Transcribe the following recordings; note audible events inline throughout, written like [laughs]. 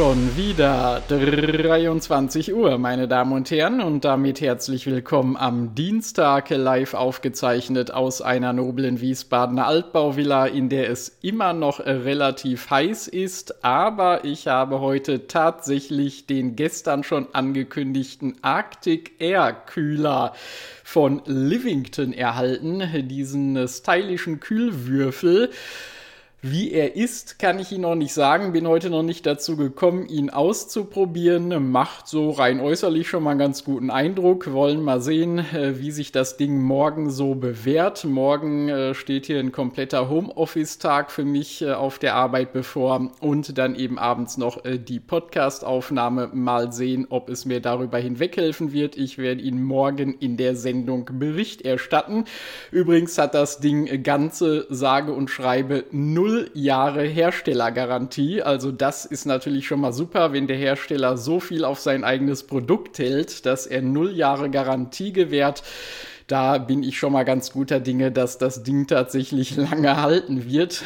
Schon wieder 23 Uhr, meine Damen und Herren, und damit herzlich willkommen am Dienstag live aufgezeichnet aus einer noblen Wiesbadener Altbauvilla, in der es immer noch relativ heiß ist, aber ich habe heute tatsächlich den gestern schon angekündigten Arctic Air Kühler von Livington erhalten, diesen stylischen Kühlwürfel. Wie er ist, kann ich Ihnen noch nicht sagen. Bin heute noch nicht dazu gekommen, ihn auszuprobieren. Macht so rein äußerlich schon mal einen ganz guten Eindruck. Wollen mal sehen, äh, wie sich das Ding morgen so bewährt. Morgen äh, steht hier ein kompletter Homeoffice-Tag für mich äh, auf der Arbeit bevor und dann eben abends noch die Podcast-Aufnahme. Mal sehen, ob es mir darüber hinweghelfen wird. Ich werde Ihnen morgen in der Sendung Bericht erstatten. Übrigens hat das Ding ganze sage und schreibe null null Jahre Herstellergarantie. Also das ist natürlich schon mal super, wenn der Hersteller so viel auf sein eigenes Produkt hält, dass er null Jahre Garantie gewährt da bin ich schon mal ganz guter Dinge, dass das Ding tatsächlich lange halten wird.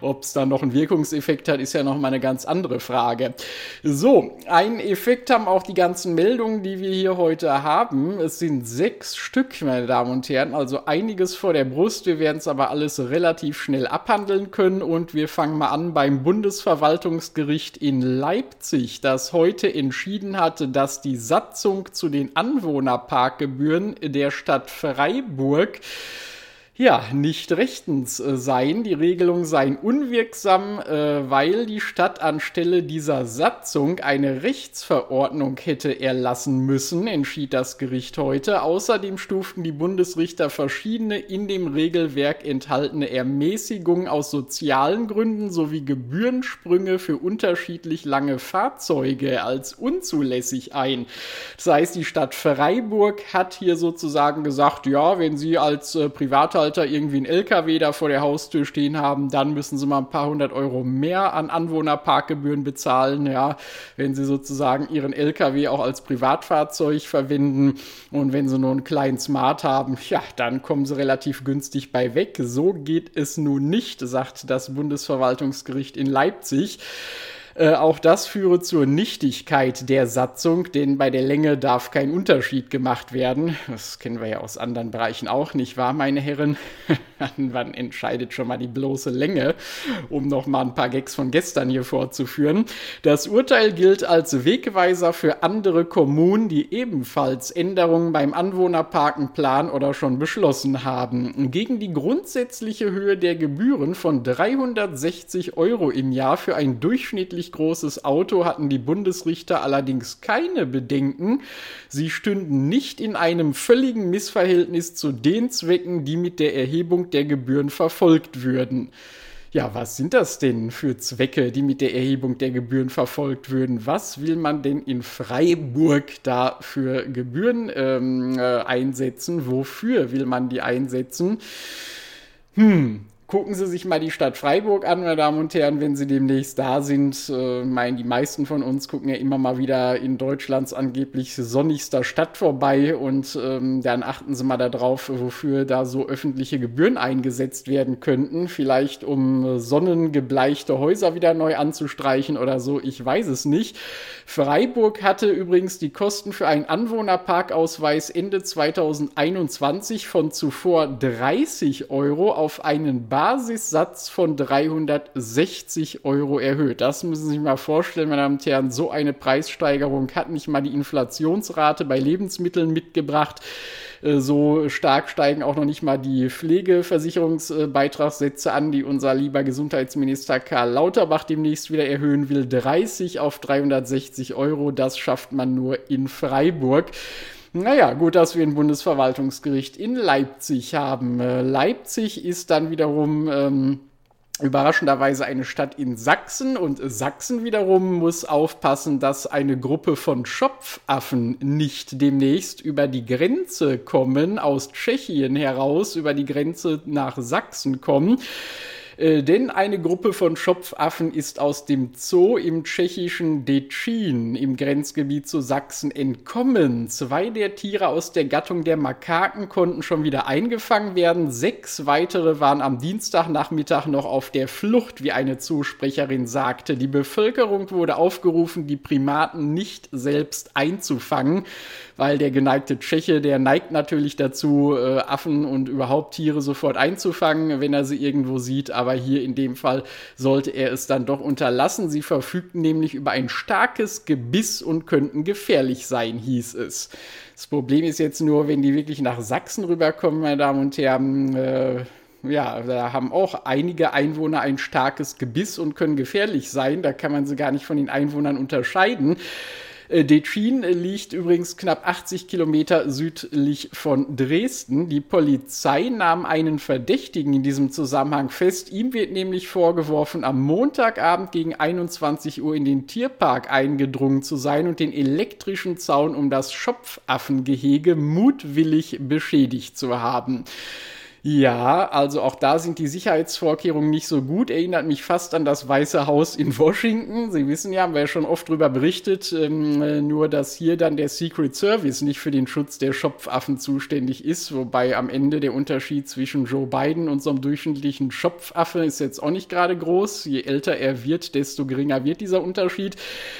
Ob es da noch einen Wirkungseffekt hat, ist ja noch mal eine ganz andere Frage. So, einen Effekt haben auch die ganzen Meldungen, die wir hier heute haben. Es sind sechs Stück, meine Damen und Herren, also einiges vor der Brust. Wir werden es aber alles relativ schnell abhandeln können und wir fangen mal an beim Bundesverwaltungsgericht in Leipzig, das heute entschieden hatte, dass die Satzung zu den Anwohnerparkgebühren der der Stadt Freiburg ja, nicht rechtens äh, seien. Die Regelungen seien unwirksam, äh, weil die Stadt anstelle dieser Satzung eine Rechtsverordnung hätte erlassen müssen, entschied das Gericht heute. Außerdem stuften die Bundesrichter verschiedene in dem Regelwerk enthaltene Ermäßigungen aus sozialen Gründen sowie Gebührensprünge für unterschiedlich lange Fahrzeuge als unzulässig ein. Das heißt, die Stadt Freiburg hat hier sozusagen gesagt, ja, wenn Sie als äh, Privathalter Haushalte irgendwie einen LKW da vor der Haustür stehen haben, dann müssen sie mal ein paar hundert Euro mehr an Anwohnerparkgebühren bezahlen, ja, wenn sie sozusagen ihren LKW auch als Privatfahrzeug verwenden und wenn sie nur einen kleinen Smart haben, ja, dann kommen sie relativ günstig bei weg. So geht es nun nicht, sagt das Bundesverwaltungsgericht in Leipzig. Äh, auch das führe zur Nichtigkeit der Satzung, denn bei der Länge darf kein Unterschied gemacht werden. Das kennen wir ja aus anderen Bereichen auch nicht wahr, meine Herren? [laughs] Wann entscheidet schon mal die bloße Länge, um noch mal ein paar Gags von gestern hier vorzuführen. Das Urteil gilt als Wegweiser für andere Kommunen, die ebenfalls Änderungen beim Anwohnerparken planen oder schon beschlossen haben. Gegen die grundsätzliche Höhe der Gebühren von 360 Euro im Jahr für ein durchschnittlich ähnlich großes Auto hatten die Bundesrichter allerdings keine Bedenken. Sie stünden nicht in einem völligen Missverhältnis zu den Zwecken, die mit der Erhebung der Gebühren verfolgt würden. Ja, was sind das denn für Zwecke, die mit der Erhebung der Gebühren verfolgt würden? Was will man denn in Freiburg da für Gebühren ähm, äh, einsetzen? Wofür will man die einsetzen? Hm, gucken Sie sich mal die Stadt Freiburg an, meine Damen und Herren, wenn Sie demnächst da sind. Äh, meinen die meisten von uns gucken ja immer mal wieder in Deutschlands angeblich sonnigster Stadt vorbei und ähm, dann achten Sie mal darauf, wofür da so öffentliche Gebühren eingesetzt werden könnten. Vielleicht um sonnengebleichte Häuser wieder neu anzustreichen oder so, ich weiß es nicht. Freiburg hatte übrigens die Kosten für einen Anwohnerparkausweis Ende 2021 von zuvor 30 Euro auf einen Basissatz von 360 Euro erhöht. Das müssen Sie sich mal vorstellen, meine Damen und Herren. So eine Preissteigerung hat nicht mal die Inflationsrate bei Lebensmitteln mitgebracht. Äh, so stark steigen auch noch nicht mal die Pflegeversicherungsbeitragssätze an, die unser lieber Gesundheitsminister Karl Lauterbach demnächst wieder erhöhen will. 30 auf 360 Euro, das schafft man nur in Freiburg. Naja, gut, dass wir ein Bundesverwaltungsgericht in Leipzig haben. Äh, Leipzig ist dann wiederum ähm, überraschenderweise eine Stadt in Sachsen und Sachsen wiederum muss aufpassen, dass eine Gruppe von Schopfaffen nicht demnächst über die Grenze kommen, aus Tschechien heraus über die Grenze nach Sachsen kommen. Äh, denn eine Gruppe von Schopfaffen ist aus dem Zoo im tschechischen Decin im Grenzgebiet zu Sachsen entkommen. Zwei der Tiere aus der Gattung der Makaken konnten schon wieder eingefangen werden. Sechs weitere waren am Dienstagnachmittag noch auf der Flucht, wie eine Zusprecherin sagte. Die Bevölkerung wurde aufgerufen, die Primaten nicht selbst einzufangen weil der geneigte Tscheche, der neigt natürlich dazu, äh, Affen und überhaupt Tiere sofort einzufangen, wenn er sie irgendwo sieht. Aber hier in dem Fall sollte er es dann doch unterlassen. Sie verfügten nämlich über ein starkes Gebiss und könnten gefährlich sein, hieß es. Das Problem ist jetzt nur, wenn die wirklich nach Sachsen rüberkommen, meine Damen und Herren, äh, ja, da haben auch einige Einwohner ein starkes Gebiss und können gefährlich sein. Da kann man sie gar nicht von den Einwohnern unterscheiden. Äh, Detschin liegt übrigens knapp 80 Kilometer südlich von Dresden. Die Polizei nahm einen Verdächtigen in diesem Zusammenhang fest. Ihm wird nämlich vorgeworfen, am Montagabend gegen 21 Uhr in den Tierpark eingedrungen zu sein und den elektrischen Zaun um das Schopfaffengehege mutwillig beschädigt zu haben. Ja, also auch da sind die Sicherheitsvorkehrungen nicht so gut. Erinnert mich fast an das Weiße Haus in Washington. Sie wissen ja, haben wir ja schon oft drüber berichtet, ähm, äh, nur dass hier dann der Secret Service nicht für den Schutz der Schopfaffen zuständig ist, wobei am Ende der Unterschied zwischen Joe Biden und so einem durchschnittlichen Schopfaffe ist jetzt auch nicht gerade groß. Je älter er wird, desto geringer wird dieser Unterschied.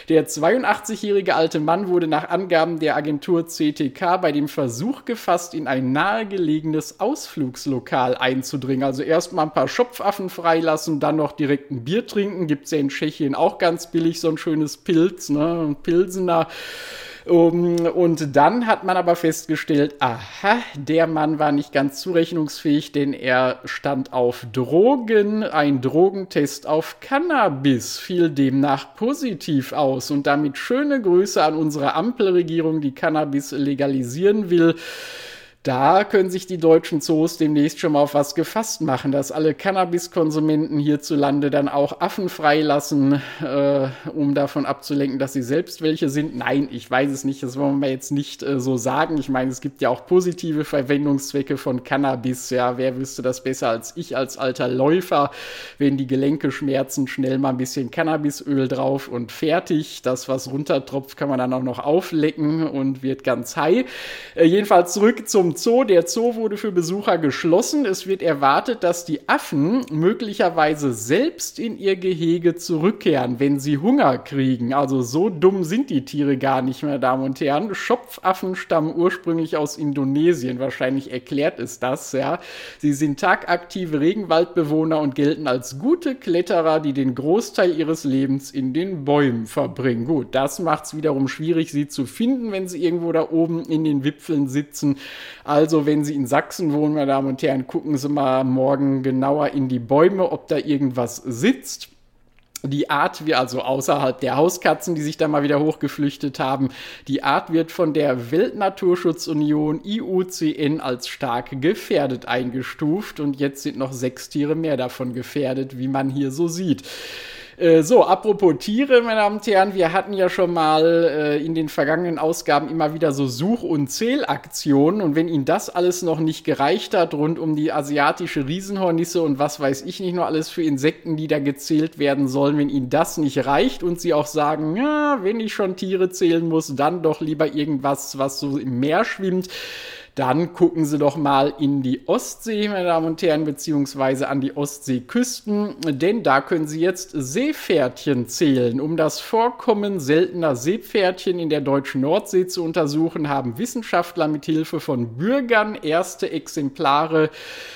Der 82-jährige alte Mann wurde nach Angaben der Agentur CTK bei dem Versuch gefasst, in ein nahegelegenes Ausflugs Lokal einzudringen. Also erstmal ein paar Schopfaffen freilassen, dann noch direkt ein Bier trinken. Gibt es ja in Tschechien auch ganz billig so ein schönes Pilz, ne? Ein Pilsener. Um, und dann hat man aber festgestellt, aha, der Mann war nicht ganz zurechnungsfähig, denn er stand auf Drogen. Ein Drogentest auf Cannabis fiel demnach positiv aus. Und damit schöne Grüße an unsere Ampelregierung, die Cannabis legalisieren will da können sich die deutschen Zoos demnächst schon mal auf was gefasst machen, dass alle Cannabiskonsumenten hierzulande dann auch Affen freilassen, äh, um davon abzulenken, dass sie selbst welche sind. Nein, ich weiß es nicht, das wollen wir jetzt nicht äh, so sagen. Ich meine, es gibt ja auch positive Verwendungszwecke von Cannabis. Ja, wer wüsste das besser als ich als alter Läufer, wenn die Gelenke schmerzen, schnell mal ein bisschen Cannabisöl drauf und fertig. Das, was runtertropft, kann man dann auch noch auflecken und wird ganz high. Äh, jedenfalls zurück zum Zoo. Der Zoo wurde für Besucher geschlossen. Es wird erwartet, dass die Affen möglicherweise selbst in ihr Gehege zurückkehren, wenn sie Hunger kriegen. Also so dumm sind die Tiere gar nicht, meine Damen und Herren. Schopfaffen stammen ursprünglich aus Indonesien. Wahrscheinlich erklärt es das, ja. Sie sind tagaktive Regenwaldbewohner und gelten als gute Kletterer, die den Großteil ihres Lebens in den Bäumen verbringen. Gut, das macht es wiederum schwierig, sie zu finden, wenn sie irgendwo da oben in den Wipfeln sitzen. Also, wenn Sie in Sachsen wohnen, meine Damen und Herren, gucken Sie mal morgen genauer in die Bäume, ob da irgendwas sitzt die Art, wie also außerhalb der Hauskatzen, die sich da mal wieder hochgeflüchtet haben, die Art wird von der Weltnaturschutzunion IUCN als stark gefährdet eingestuft und jetzt sind noch sechs Tiere mehr davon gefährdet, wie man hier so sieht. Äh, so, apropos Tiere, meine Damen und Herren, wir hatten ja schon mal äh, in den vergangenen Ausgaben immer wieder so Such- und Zählaktionen. Und wenn Ihnen das alles noch nicht gereicht hat, rund um die asiatische Riesenhornisse und was weiß ich nicht noch alles für Insekten, die da gezählt werden sollen, wenn Ihnen das nicht reicht und Sie auch sagen, ja, wenn ich schon Tiere zählen muss, dann doch lieber irgendwas, was so im Meer schwimmt, dann gucken Sie doch mal in die Ostsee, meine Damen und Herren, beziehungsweise an die Ostseeküsten, denn da können Sie jetzt Seepferdchen zählen. Um das Vorkommen seltener Seepferdchen in der deutschen Nordsee zu untersuchen, haben Wissenschaftler mit Hilfe von Bürgern erste Exemplare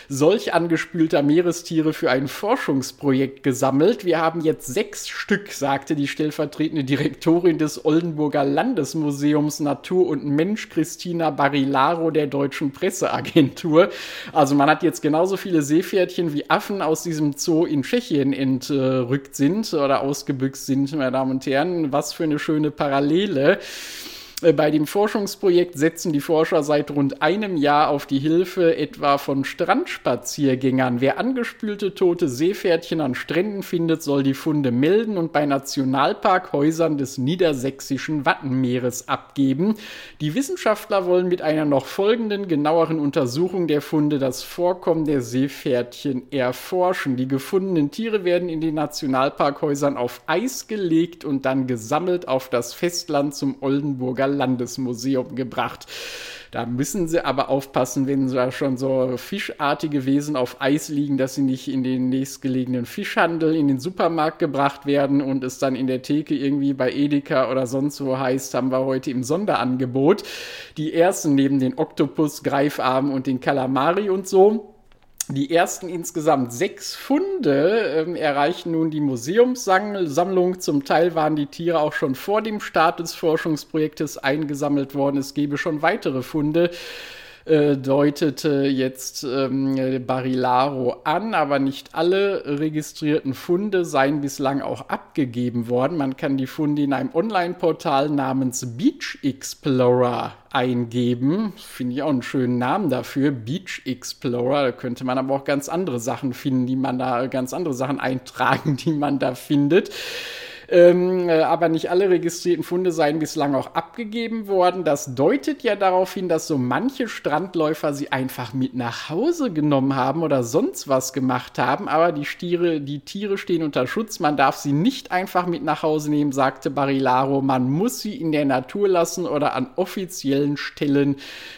solch angespülter Meerestiere für ein Forschungsprojekt gesammelt. Wir haben jetzt sechs Stück, sagte die stellvertretende Direktorin des Oldenburger Landesmuseums Natur und Mensch, Christina Barilaro, der deutschen Presseagentur. Also man hat jetzt genauso viele Seepferdchen wie Affen aus diesem Zoo in Tschechien entrückt sind oder ausgebüxt sind, meine Damen und Herren. Was für eine schöne Parallele. Äh, bei dem Forschungsprojekt setzen die Forscher seit rund einem Jahr auf die Hilfe etwa von Strandspaziergängern. Wer angespülte tote Seepferdchen an Stränden findet, soll die Funde melden und bei Nationalparkhäusern des niedersächsischen Wattenmeeres abgeben. Die Wissenschaftler wollen mit einer noch folgenden genaueren Untersuchung der Funde das Vorkommen der Seepferdchen erforschen. Die gefundenen Tiere werden in den Nationalparkhäusern auf Eis gelegt und dann gesammelt auf das Festland zum Oldenburger Landesmuseum gebracht. Da müssen sie aber aufpassen, wenn da schon so fischartige Wesen auf Eis liegen, dass sie nicht in den nächstgelegenen Fischhandel, in den Supermarkt gebracht werden und es dann in der Theke irgendwie bei Edeka oder sonst wo heißt, haben wir heute im Sonderangebot. Die ersten neben den Oktopus, Greifarmen und den Kalamari und so. Die ersten insgesamt sechs Funde ähm, erreichen nun die Museumssammlung. Zum Teil waren die Tiere auch schon vor dem Start des Forschungsprojektes eingesammelt worden. Es gebe schon weitere Funde äh, deutete jetzt ähm, Barilaro an, aber nicht alle registrierten Funde seien bislang auch abgegeben worden. Man kann die Funde in einem Online-Portal namens Beach Explorer eingeben. Finde ich auch einen schönen Namen dafür, Beach Explorer. Da könnte man aber auch ganz andere Sachen finden, die man da, ganz andere Sachen eintragen, [laughs] die man da findet. Ähm, äh, aber nicht alle registrierten Funde seien bislang auch abgegeben worden. Das deutet ja darauf hin, dass so manche Strandläufer sie einfach mit nach Hause genommen haben oder sonst was gemacht haben. Aber die Stiere, die Tiere stehen unter Schutz. Man darf sie nicht einfach mit nach Hause nehmen, sagte Barilaro. Man muss sie in der Natur lassen oder an offiziellen Stellen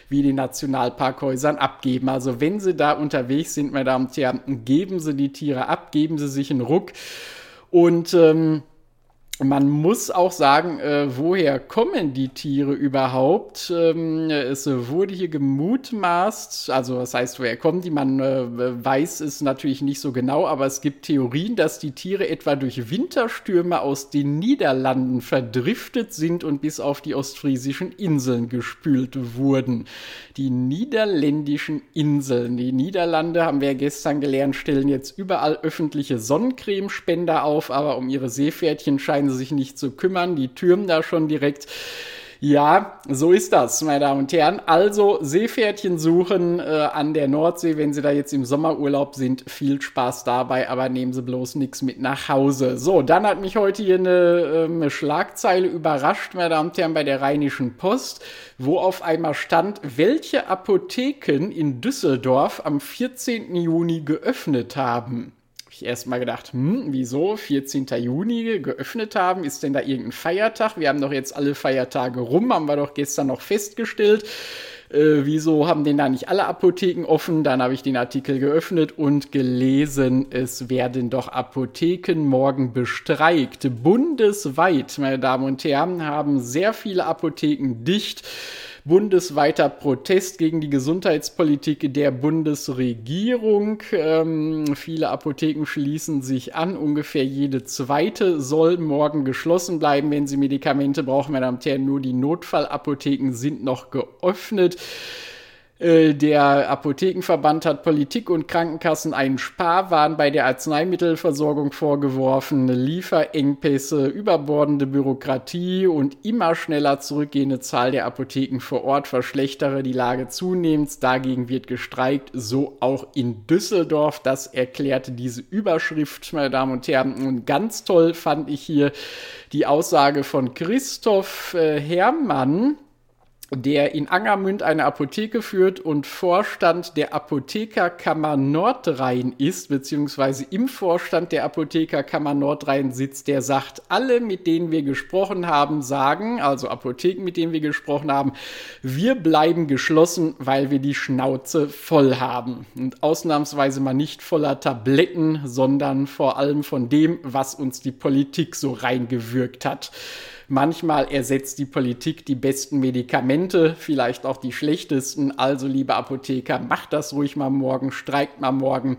wie den Nationalparkhäusern abgeben. Also wenn sie da unterwegs sind, meine Damen und Herren, geben sie die Tiere ab, geben sie sich einen Ruck. Und ähm, man muss auch sagen, äh, woher kommen die Tiere überhaupt? Ähm, es wurde hier gemutmaßt, also was heißt, woher kommen die? Man äh, weiß es natürlich nicht so genau, aber es gibt Theorien, dass die Tiere etwa durch Winterstürme aus den Niederlanden verdriftet sind und bis auf die ostfriesischen Inseln gespült wurden. Die niederländischen Inseln, die Niederlande, haben wir ja gestern gelernt, stellen jetzt überall öffentliche Sonnencremespender auf, aber um ihre Seepferdchen scheinen scheinen sich nicht zu kümmern. Die türmen da schon direkt. Ja, so ist das, meine Damen und Herren. Also Seepferdchen suchen äh, an der Nordsee, wenn Sie da jetzt im Sommerurlaub sind. Viel Spaß dabei, aber nehmen Sie bloß nichts mit nach Hause. So, dann hat mich heute hier eine, ähm, Schlagzeile überrascht, meine Damen und Herren, bei der Rheinischen Post, wo auf einmal stand, welche Apotheken in Düsseldorf am 14. Juni geöffnet haben ich erst mal gedacht, hm, wieso 14. Juni geöffnet haben? Ist denn da irgendein Feiertag? Wir haben doch jetzt alle Feiertage rum, haben wir doch gestern noch festgestellt. Äh, wieso haben denn da nicht alle Apotheken offen? Dann habe ich den Artikel geöffnet und gelesen, es werden doch Apotheken morgen bestreikt. Bundesweit, meine Damen und Herren, haben sehr viele Apotheken dicht bundesweiter Protest gegen die Gesundheitspolitik der Bundesregierung. Ähm, viele Apotheken schließen sich an. Ungefähr jede zweite soll morgen geschlossen bleiben, wenn sie Medikamente brauchen. Meine Damen und Herren, nur die Notfallapotheken sind noch geöffnet. Äh, der Apothekenverband hat Politik und Krankenkassen einen Sparwahn bei der Arzneimittelversorgung vorgeworfen, Lieferengpässe, überbordende Bürokratie und immer schneller zurückgehende Zahl der Apotheken vor Ort verschlechtere die Lage zunehmend. Dagegen wird gestreikt, so auch in Düsseldorf. Das erklärte diese Überschrift, meine Damen und Herren. Und ganz toll fand ich hier die Aussage von Christoph äh, Herrmann der in Angermünd eine Apotheke führt und Vorstand der Apothekerkammer Nordrhein ist, beziehungsweise im Vorstand der Apothekerkammer Nordrhein sitzt, der sagt, alle, mit denen wir gesprochen haben, sagen, also Apotheken, mit denen wir gesprochen haben, wir bleiben geschlossen, weil wir die Schnauze voll haben. Und ausnahmsweise mal nicht voller Tabletten, sondern vor allem von dem, was uns die Politik so reingewürgt hat. Manchmal ersetzt die Politik die besten Medikamente, vielleicht auch die schlechtesten. Also, liebe Apotheker, macht das ruhig mal morgen, streikt mal morgen.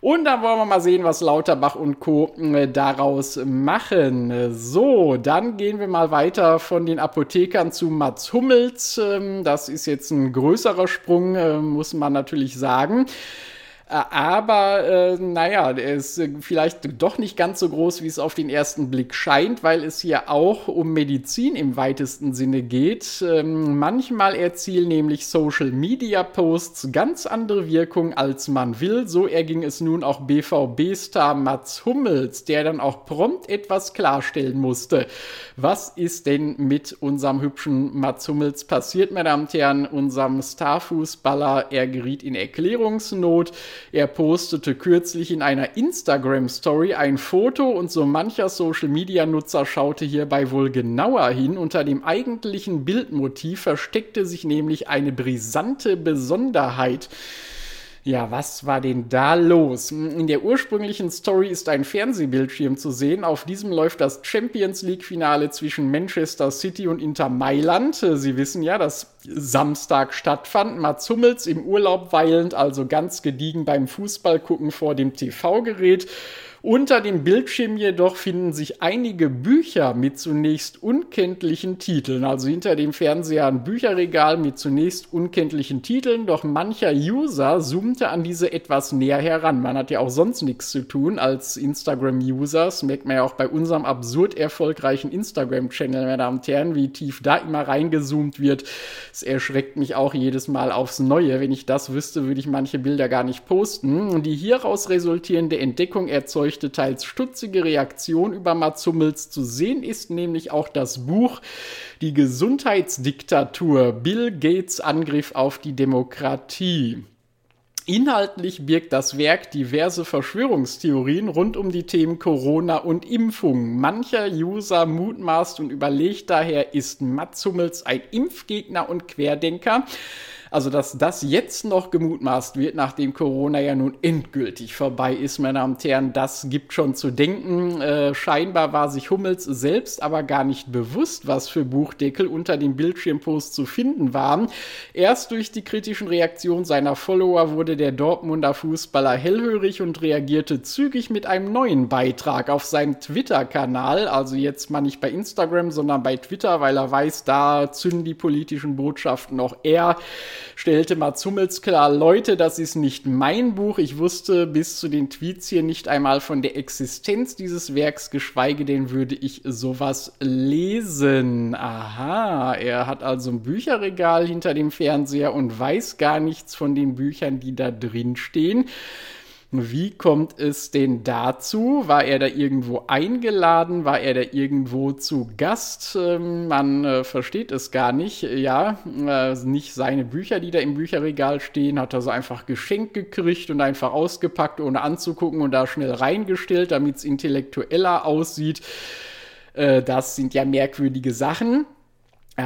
Und dann wollen wir mal sehen, was Lauterbach und Co. Äh, daraus machen. So, dann gehen wir mal weiter von den Apothekern zu Mats Hummels. Ähm, das ist jetzt ein größerer Sprung, äh, muss man natürlich sagen. Aber äh, naja, er ist äh, vielleicht doch nicht ganz so groß, wie es auf den ersten Blick scheint, weil es hier auch um Medizin im weitesten Sinne geht. Ähm, manchmal erzielen nämlich Social Media Posts ganz andere Wirkung, als man will. So erging es nun auch BVB-Star Mats Hummels, der dann auch prompt etwas klarstellen musste. Was ist denn mit unserem hübschen Mats Hummels passiert, meine Damen und Herren? Unserem Starfußballer, er geriet in Erklärungsnot. Er postete kürzlich in einer Instagram-Story ein Foto und so mancher Social-Media-Nutzer schaute hierbei wohl genauer hin. Unter dem eigentlichen Bildmotiv versteckte sich nämlich eine brisante Besonderheit. Ja, was war denn da los? In der ursprünglichen Story ist ein Fernsehbildschirm zu sehen. Auf diesem läuft das Champions League-Finale zwischen Manchester City und Inter Mailand. Sie wissen ja, dass Samstag stattfand. Mats Hummels im Urlaub weilend, also ganz gediegen beim Fußballgucken vor dem TV-Gerät. Unter dem Bildschirm jedoch finden sich einige Bücher mit zunächst unkenntlichen Titeln. Also hinter dem Fernseher ein Bücherregal mit zunächst unkenntlichen Titeln. Doch mancher User zoomte an diese etwas näher heran. Man hat ja auch sonst nichts zu tun als Instagram-User. Das merkt man ja auch bei unserem absurd erfolgreichen Instagram-Channel, meine Damen und Herren, wie tief da immer reingezoomt wird. Es erschreckt mich auch jedes Mal aufs Neue. Wenn ich das wüsste, würde ich manche Bilder gar nicht posten. Die hieraus resultierende Entdeckung erzeugt feuchte, teils stutzige Reaktion über Mats Hummels zu sehen ist, nämlich auch das Buch Die Gesundheitsdiktatur, Bill Gates Angriff auf die Demokratie. Inhaltlich birgt das Werk diverse Verschwörungstheorien rund um die Themen Corona und Impfung. Mancher User mutmaßt und überlegt daher, ist Mats Hummels ein Impfgegner und Querdenker? Also, dass das jetzt noch gemutmaßt wird, nachdem Corona ja nun endgültig vorbei ist, meine Damen und Herren, das gibt schon zu denken. Äh, scheinbar war sich Hummels selbst aber gar nicht bewusst, was für Buchdeckel unter dem Bildschirmpost zu finden waren. Erst durch die kritischen Reaktionen seiner Follower wurde der Dortmunder Fußballer hellhörig und reagierte zügig mit einem neuen Beitrag auf seinem Twitter-Kanal. Also jetzt mal nicht bei Instagram, sondern bei Twitter, weil er weiß, da zünden die politischen Botschaften auch eher stellte Mats Hummels klar, Leute, das ist nicht mein Buch. Ich wusste bis zu den Tweets hier nicht einmal von der Existenz dieses Werks, geschweige denn würde ich sowas lesen. Aha, er hat also ein Bücherregal hinter dem Fernseher und weiß gar nichts von den Büchern, die da drin stehen. Wie kommt es denn dazu? War er da irgendwo eingeladen? War er da irgendwo zu Gast? Ähm, man äh, versteht es gar nicht. Ja, äh, nicht seine Bücher, die da im Bücherregal stehen, hat er so einfach geschenkt gekriegt und einfach ausgepackt, ohne anzugucken und da schnell reingestellt, damit es intellektueller aussieht. Äh, das sind ja merkwürdige Sachen.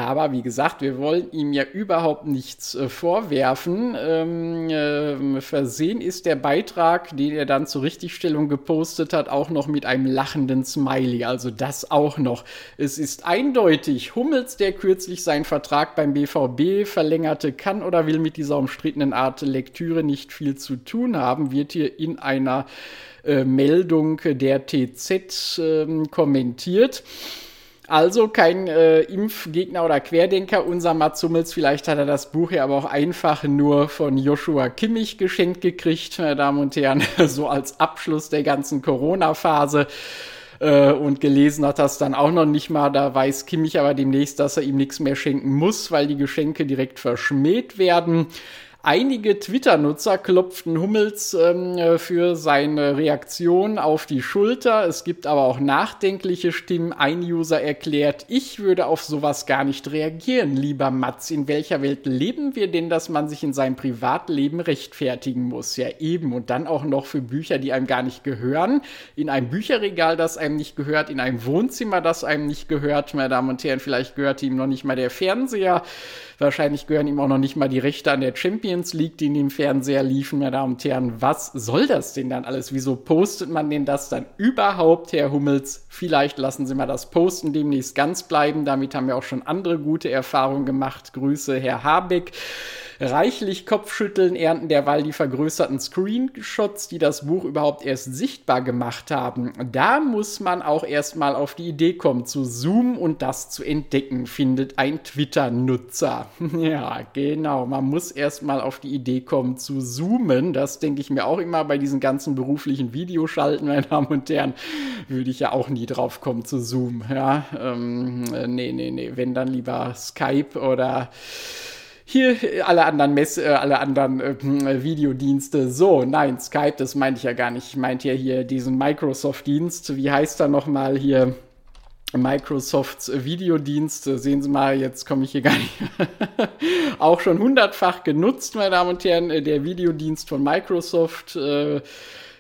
Aber wie gesagt, wir wollen ihm ja überhaupt nichts äh, vorwerfen. Ähm, äh, versehen ist der Beitrag, den er dann zur Richtigstellung gepostet hat, auch noch mit einem lachenden Smiley. Also das auch noch. Es ist eindeutig, Hummels, der kürzlich seinen Vertrag beim BVB verlängerte, kann oder will mit dieser umstrittenen Art Lektüre nicht viel zu tun haben, wird hier in einer äh, Meldung der TZ ähm, kommentiert. Also kein äh, Impfgegner oder Querdenker, unser Mats Hummels. Vielleicht hat er das Buch ja aber auch einfach nur von Joshua Kimmich geschenkt gekriegt, meine Damen und Herren, [laughs] so als Abschluss der ganzen Corona-Phase. Äh, und gelesen hat das dann auch noch nicht mal. Da weiß Kimmich aber demnächst, dass er ihm nichts mehr schenken muss, weil die Geschenke direkt verschmäht werden. Einige Twitter-Nutzer klopften Hummels ähm, äh, für seine Reaktion auf die Schulter. Es gibt aber auch nachdenkliche Stimmen. Ein User erklärt, ich würde auf sowas gar nicht reagieren, lieber Mats. In welcher Welt leben wir denn, dass man sich in seinem Privatleben rechtfertigen muss? Ja, eben. Und dann auch noch für Bücher, die einem gar nicht gehören. In einem Bücherregal, das einem nicht gehört. In einem Wohnzimmer, das einem nicht gehört. Meine Damen und Herren, vielleicht gehört ihm noch nicht mal der Fernseher. Wahrscheinlich gehören ihm auch noch nicht mal die Rechte an der Champions League, die in dem Fernseher liefen, meine Damen und Herren. Was soll das denn dann alles? Wieso postet man denn das dann überhaupt, Herr Hummels? Vielleicht lassen Sie mal das Posten demnächst ganz bleiben. Damit haben wir auch schon andere gute Erfahrungen gemacht. Grüße, Herr Habeck. Reichlich Kopfschütteln ernten derweil die vergrößerten Screenshots, die das Buch überhaupt erst sichtbar gemacht haben. Da muss man auch erstmal auf die Idee kommen, zu zoomen und das zu entdecken, findet ein Twitter-Nutzer. [laughs] ja, genau. Man muss erstmal auf die Idee kommen, zu zoomen. Das denke ich mir auch immer bei diesen ganzen beruflichen Videoschalten, meine Damen und Herren. Würde ich ja auch nie drauf kommen, zu zoomen. Ja, ähm, äh, nee, nee, nee. Wenn dann lieber Skype oder hier alle anderen Mess, äh, alle anderen äh, Videodienste. So, nein, Skype, das meinte ich ja gar nicht. Ich meinte ja hier diesen Microsoft-Dienst. Wie heißt er nochmal hier? Microsofts Videodienst. Sehen Sie mal, jetzt komme ich hier gar nicht. [laughs] auch schon hundertfach genutzt, meine Damen und Herren, der Videodienst von Microsoft. Äh,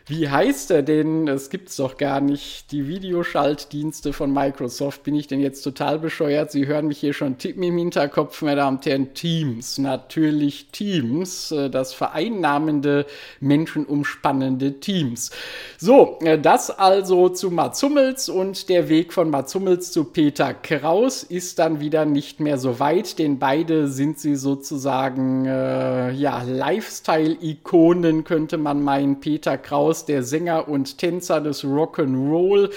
wie heißt er denn? Das gibt's doch gar nicht. Die Videoschaltdienste von Microsoft. Bin ich denn jetzt total bescheuert? Sie hören mich hier schon tippen im Hinterkopf, meine Damen und Herren. Teams. Natürlich Teams. Äh, das vereinnahmende, menschenumspannende Teams. So, äh, das also zu Mats Hummels und der Weg von Mats Hummels zu Peter Kraus ist dann wieder nicht mehr so weit, denn beide sind sie sozusagen, äh, ja, Lifestyle-Ikonen, könnte man meinen. Peter Kraus Strauss, der Sänger und Tänzer des Rock'n'Roll,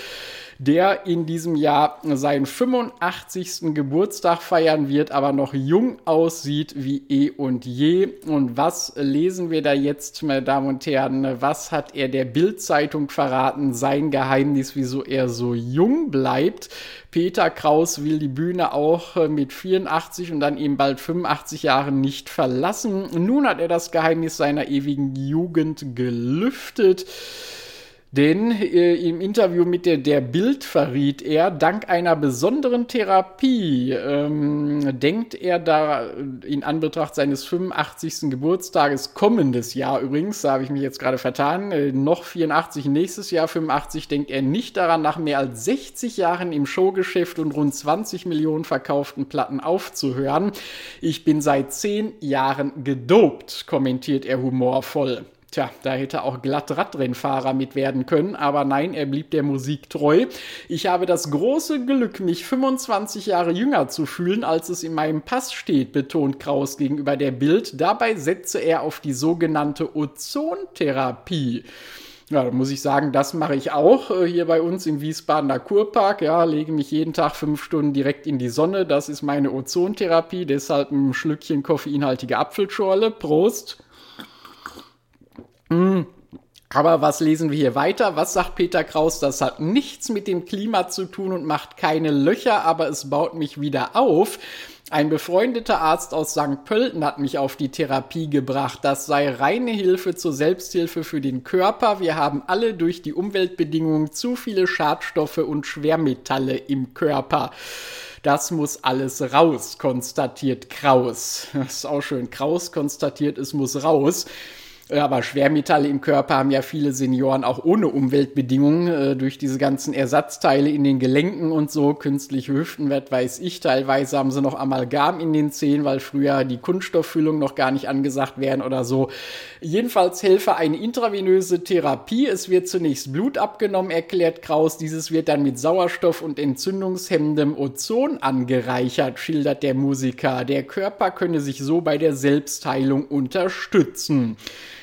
der in diesem Jahr seinen 85. Geburtstag feiern wird, aber noch jung aussieht wie eh und je. Und was lesen wir da jetzt, meine Damen und Herren? Was hat er der Bild-Zeitung verraten? Sein Geheimnis, wieso er so jung bleibt. Peter Kraus will die Bühne auch mit 84 und dann eben bald 85 Jahren nicht verlassen. Nun hat er das Geheimnis seiner ewigen Jugend gelüftet. Denn äh, im Interview mit der, der Bild verriet er, dank einer besonderen Therapie ähm, denkt er da in Anbetracht seines 85. Geburtstages kommendes Jahr übrigens, da habe ich mich jetzt gerade vertan, äh, noch 84 nächstes Jahr 85, denkt er nicht daran, nach mehr als 60 Jahren im Showgeschäft und rund 20 Millionen verkauften Platten aufzuhören. Ich bin seit 10 Jahren gedopt, kommentiert er humorvoll. Tja, da hätte auch glatt Radrennfahrer mit werden können, aber nein, er blieb der Musik treu. Ich habe das große Glück, mich 25 Jahre jünger zu fühlen, als es in meinem Pass steht, betont Kraus gegenüber der Bild. Dabei setze er auf die sogenannte Ozontherapie. Ja, da muss ich sagen, das mache ich auch äh, hier bei uns im Wiesbadener Kurpark. Ja, lege mich jeden Tag fünf Stunden direkt in die Sonne. Das ist meine Ozontherapie. Deshalb ein Schlückchen koffeinhaltige Apfelschorle. Prost. Mm. Aber was lesen wir hier weiter? Was sagt Peter Kraus? Das hat nichts mit dem Klima zu tun und macht keine Löcher, aber es baut mich wieder auf. Ein befreundeter Arzt aus St. Pölten hat mich auf die Therapie gebracht. Das sei reine Hilfe zur Selbsthilfe für den Körper. Wir haben alle durch die Umweltbedingungen zu viele Schadstoffe und Schwermetalle im Körper. Das muss alles raus, konstatiert Kraus. Das ist auch schön. Kraus konstatiert, es muss raus. Aber Schwermetalle im Körper haben ja viele Senioren auch ohne Umweltbedingungen äh, durch diese ganzen Ersatzteile in den Gelenken und so, künstliche Hüften, was weiß ich. Teilweise haben sie noch Amalgam in den Zähnen, weil früher die Kunststofffüllung noch gar nicht angesagt werden oder so. Jedenfalls helfe eine intravenöse Therapie. Es wird zunächst Blut abgenommen, erklärt Kraus. Dieses wird dann mit Sauerstoff und entzündungshemmendem Ozon angereichert, schildert der Musiker. Der Körper könne sich so bei der Selbstheilung unterstützen.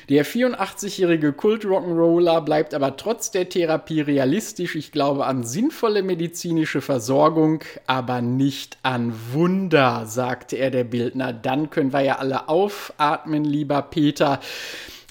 Der 84-jährige Kult-Rock'n'Roller bleibt aber trotz der Therapie realistisch. Ich glaube an sinnvolle medizinische Versorgung, aber nicht an Wunder, sagte er der Bildner. Dann können wir ja alle aufatmen, lieber Peter.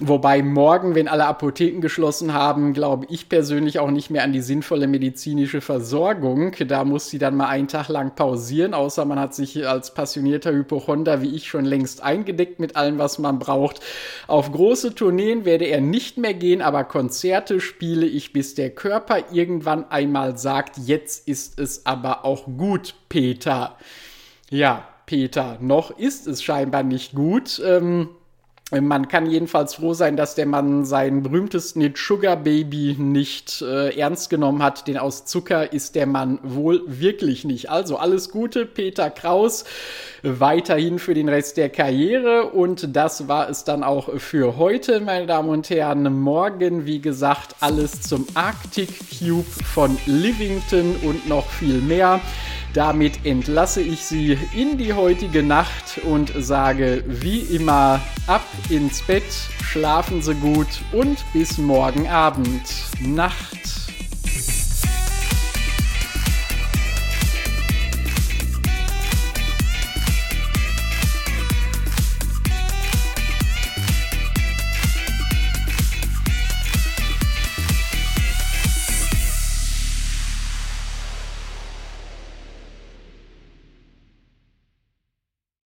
Wobei morgen, wenn alle Apotheken geschlossen haben, glaube ich persönlich auch nicht mehr an die sinnvolle medizinische Versorgung. Da muss sie dann mal einen Tag lang pausieren, außer man hat sich als passionierter Hypochonder wie ich schon längst eingedeckt mit allem, was man braucht. Auf große Tourneen werde er nicht mehr gehen, aber Konzerte spiele ich, bis der Körper irgendwann einmal sagt, jetzt ist es aber auch gut, Peter. Ja, Peter, noch ist es scheinbar nicht gut. Ähm, man kann jedenfalls froh sein, dass der Mann seinen berühmtesten Hit Sugar Baby nicht äh, ernst genommen hat, denn aus Zucker ist der Mann wohl wirklich nicht. Also alles Gute, Peter Kraus, weiterhin für den Rest der Karriere und das war es dann auch für heute, meine Damen und Herren. Morgen, wie gesagt, alles zum Arctic Cube von Livington und noch viel mehr. Damit entlasse ich Sie in die heutige Nacht und sage wie immer ab ins Bett, schlafen Sie gut und bis morgen Abend. Nacht.